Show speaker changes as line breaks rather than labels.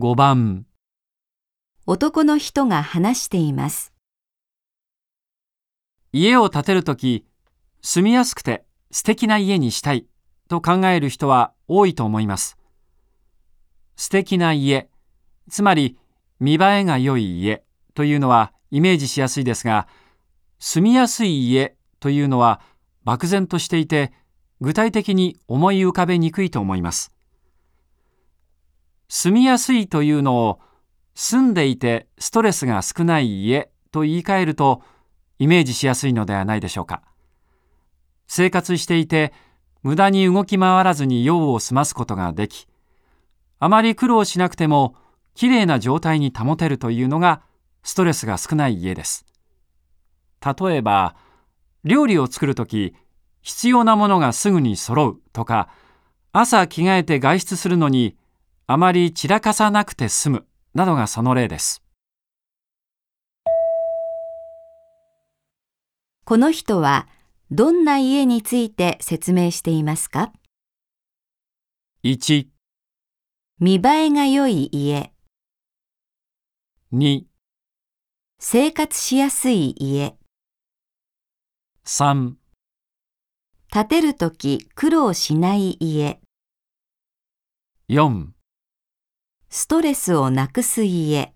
5番
男の人が話しています。
家を建てるとき、住みやすくて素敵な家にしたいと考える人は多いと思います。素敵な家、つまり見栄えが良い家というのはイメージしやすいですが、住みやすい家というのは漠然としていて、具体的に思い浮かべにくいと思います。住みやすいというのを住んでいてストレスが少ない家と言い換えるとイメージしやすいのではないでしょうか。生活していて無駄に動き回らずに用を済ますことができ、あまり苦労しなくてもきれいな状態に保てるというのがストレスが少ない家です。例えば、料理を作るとき必要なものがすぐに揃うとか、朝着替えて外出するのにあまり散らかさなくて済むなどがその例です。
この人はどんな家について説明していますか
？1、
見栄えが良い家、
2、
生活しやすい家、
3、
建てるとき苦労しない家、
4
ストレスをなくす家。